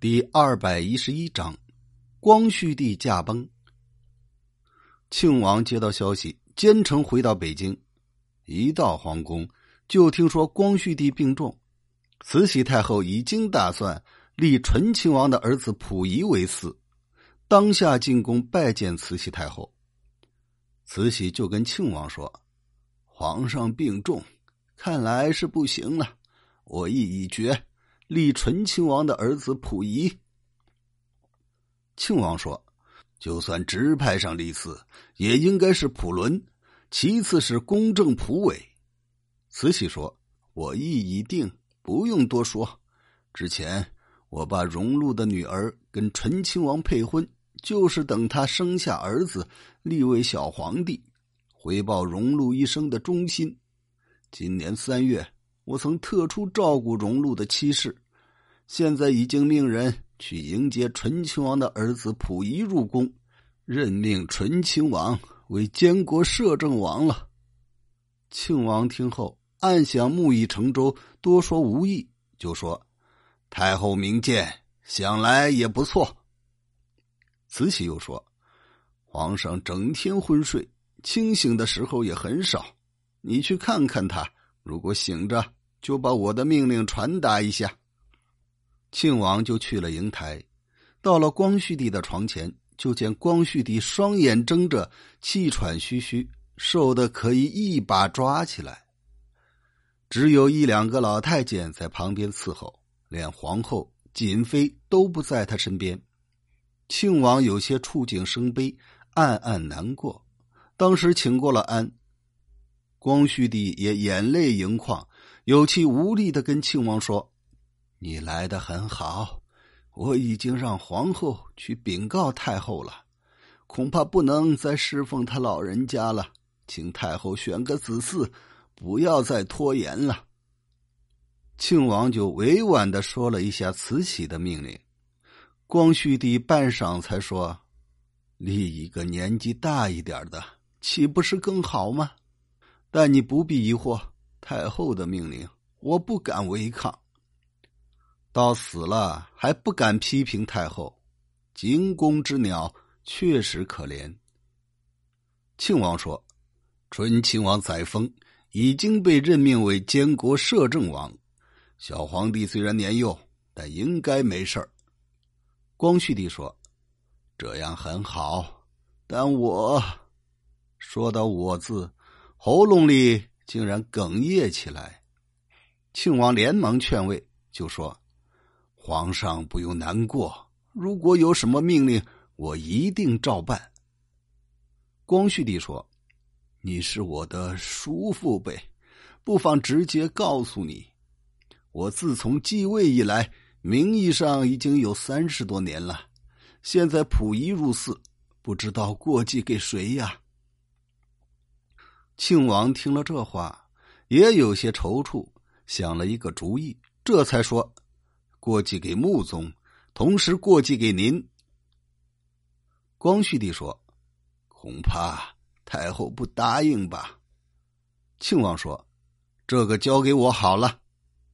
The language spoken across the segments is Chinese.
第二百一十一章，光绪帝驾崩。庆王接到消息，兼程回到北京。一到皇宫，就听说光绪帝病重，慈禧太后已经打算立醇亲王的儿子溥仪为嗣，当下进宫拜见慈禧太后。慈禧就跟庆王说：“皇上病重，看来是不行了，我意已决。”立纯亲王的儿子溥仪，庆王说：“就算直派上立嗣，也应该是溥伦，其次是公正溥伟。”慈禧说：“我意已定，不用多说。之前我把荣禄的女儿跟纯亲王配婚，就是等他生下儿子，立为小皇帝，回报荣禄一生的忠心。今年三月。”我曾特出照顾荣禄的妻室，现在已经命人去迎接醇亲王的儿子溥仪入宫，任命醇亲王为监国摄政王了。庆王听后暗想：木已成舟，多说无益，就说：“太后明鉴，想来也不错。”慈禧又说：“皇上整天昏睡，清醒的时候也很少，你去看看他，如果醒着。”就把我的命令传达一下。庆王就去了瀛台，到了光绪帝的床前，就见光绪帝双眼睁着，气喘吁吁，瘦的可以一把抓起来。只有一两个老太监在旁边伺候，连皇后、瑾妃都不在他身边。庆王有些触景生悲，暗暗难过。当时请过了安，光绪帝也眼泪盈眶。有气无力的跟庆王说：“你来的很好，我已经让皇后去禀告太后了，恐怕不能再侍奉他老人家了，请太后选个子嗣，不要再拖延了。”庆王就委婉的说了一下慈禧的命令。光绪帝半晌才说：“立一个年纪大一点的，岂不是更好吗？但你不必疑惑。”太后的命令，我不敢违抗。到死了还不敢批评太后，惊弓之鸟确实可怜。庆王说：“醇亲王载沣已经被任命为监国摄政王，小皇帝虽然年幼，但应该没事儿。”光绪帝说：“这样很好，但我说到‘我’字，喉咙里。”竟然哽咽起来，庆王连忙劝慰，就说：“皇上不用难过，如果有什么命令，我一定照办。”光绪帝说：“你是我的叔父辈，不妨直接告诉你，我自从继位以来，名义上已经有三十多年了，现在溥仪入嗣，不知道过继给谁呀？”庆王听了这话，也有些踌躇，想了一个主意，这才说：“过继给穆宗，同时过继给您。”光绪帝说：“恐怕太后不答应吧？”庆王说：“这个交给我好了。”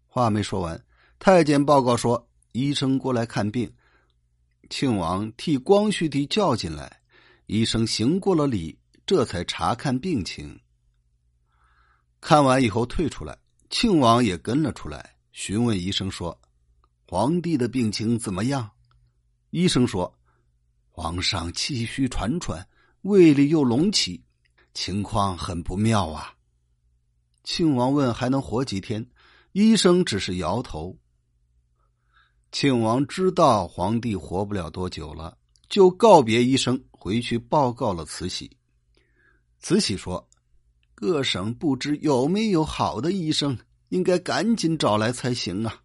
话没说完，太监报告说：“医生过来看病。”庆王替光绪帝叫进来，医生行过了礼，这才查看病情。看完以后退出来，庆王也跟了出来，询问医生说：“皇帝的病情怎么样？”医生说：“皇上气虚喘喘，胃里又隆起，情况很不妙啊。”庆王问：“还能活几天？”医生只是摇头。庆王知道皇帝活不了多久了，就告别医生，回去报告了慈禧。慈禧说。各省不知有没有好的医生，应该赶紧找来才行啊。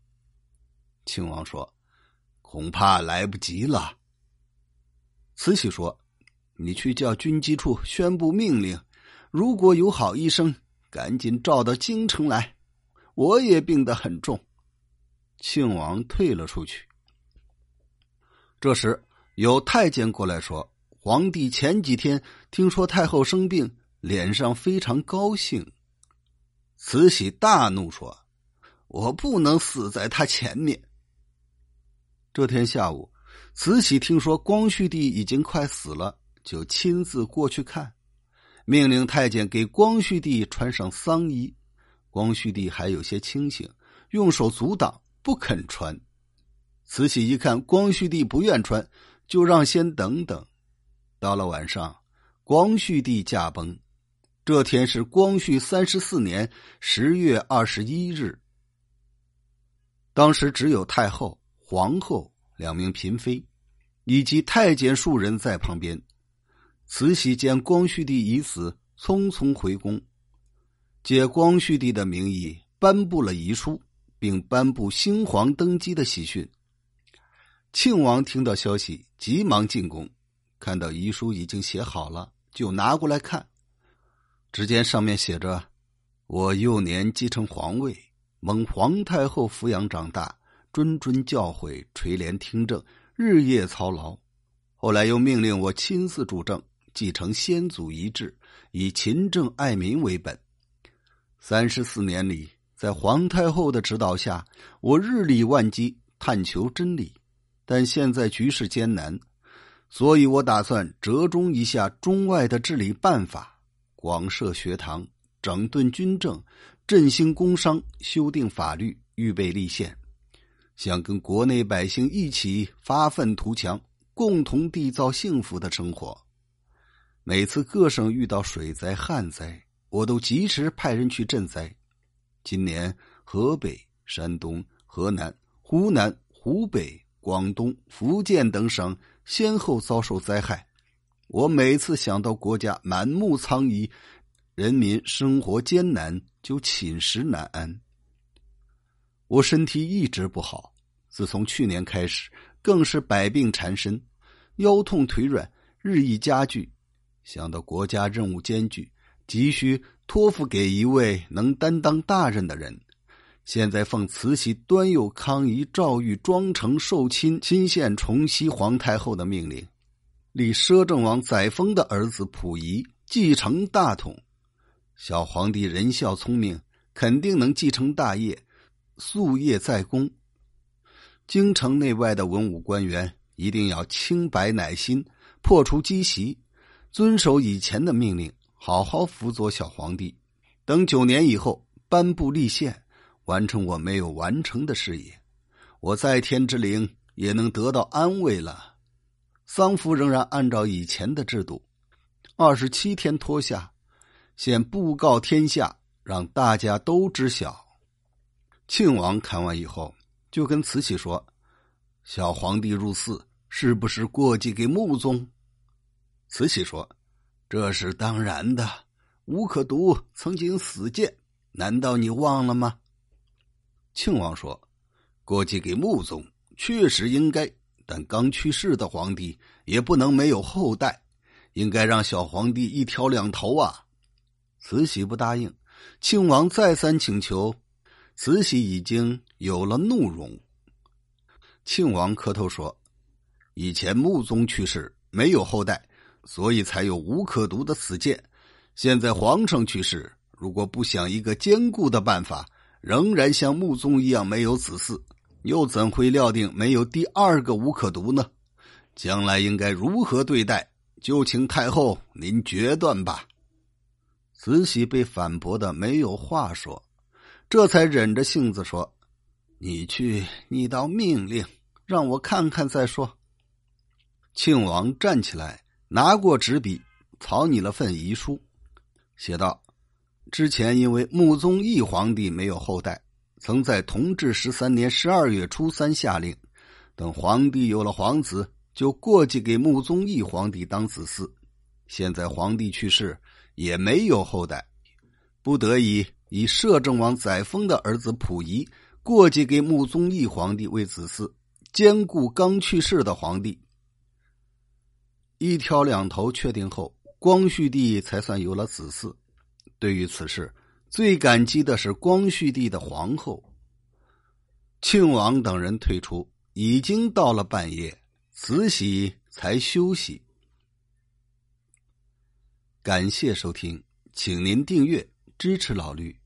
庆王说：“恐怕来不及了。”慈禧说：“你去叫军机处宣布命令，如果有好医生，赶紧召到京城来。我也病得很重。”庆王退了出去。这时有太监过来说：“皇帝前几天听说太后生病。”脸上非常高兴，慈禧大怒说：“我不能死在他前面。”这天下午，慈禧听说光绪帝已经快死了，就亲自过去看，命令太监给光绪帝穿上丧衣。光绪帝还有些清醒，用手阻挡，不肯穿。慈禧一看光绪帝不愿穿，就让先等等。到了晚上，光绪帝驾崩。这天是光绪三十四年十月二十一日。当时只有太后、皇后两名嫔妃，以及太监数人在旁边。慈禧见光绪帝已死，匆匆回宫，借光绪帝的名义颁布了遗书，并颁布新皇登基的喜讯。庆王听到消息，急忙进宫，看到遗书已经写好了，就拿过来看。只见上面写着：“我幼年继承皇位，蒙皇太后抚养长大，谆谆教诲，垂帘听政，日夜操劳。后来又命令我亲自主政，继承先祖遗志，以勤政爱民为本。三十四年里，在皇太后的指导下，我日理万机，探求真理。但现在局势艰难，所以我打算折中一下中外的治理办法。”广设学堂，整顿军政，振兴工商，修订法律，预备立宪，想跟国内百姓一起发愤图强，共同缔造幸福的生活。每次各省遇到水灾、旱灾，我都及时派人去赈灾。今年河北、山东、河南、湖南、湖北、广东、福建等省先后遭受灾害。我每次想到国家满目苍夷，人民生活艰难，就寝食难安。我身体一直不好，自从去年开始，更是百病缠身，腰痛腿软，日益加剧。想到国家任务艰巨，急需托付给一位能担当大任的人。现在奉慈禧端佑康仪诏谕庄承寿亲亲献崇熙皇太后的命令。立摄政王载沣的儿子溥仪继承大统，小皇帝仁孝聪明，肯定能继承大业，夙业在公。京城内外的文武官员一定要清白乃心，破除积习，遵守以前的命令，好好辅佐小皇帝。等九年以后颁布立宪，完成我没有完成的事业，我在天之灵也能得到安慰了。丧服仍然按照以前的制度，二十七天脱下，先布告天下，让大家都知晓。庆王看完以后，就跟慈禧说：“小皇帝入寺，是不是过继给穆宗？”慈禧说：“这是当然的。吴可独曾经死谏，难道你忘了吗？”庆王说：“过继给穆宗，确实应该。”但刚去世的皇帝也不能没有后代，应该让小皇帝一挑两头啊！慈禧不答应，庆王再三请求，慈禧已经有了怒容。庆王磕头说：“以前穆宗去世没有后代，所以才有无可读的死谏。现在皇上去世，如果不想一个坚固的办法，仍然像穆宗一样没有子嗣。”又怎会料定没有第二个无可读呢？将来应该如何对待？就请太后您决断吧。慈禧被反驳的没有话说，这才忍着性子说：“你去拟道命令，让我看看再说。”庆王站起来，拿过纸笔，草拟了份遗书，写道：“之前因为穆宗义皇帝没有后代。”曾在同治十三年十二月初三下令，等皇帝有了皇子，就过继给穆宗义皇帝当子嗣。现在皇帝去世，也没有后代，不得已以摄政王载沣的儿子溥仪过继给穆宗义皇帝为子嗣，兼顾刚去世的皇帝。一挑两头确定后，光绪帝才算有了子嗣。对于此事。最感激的是光绪帝的皇后。庆王等人退出，已经到了半夜，慈禧才休息。感谢收听，请您订阅支持老绿。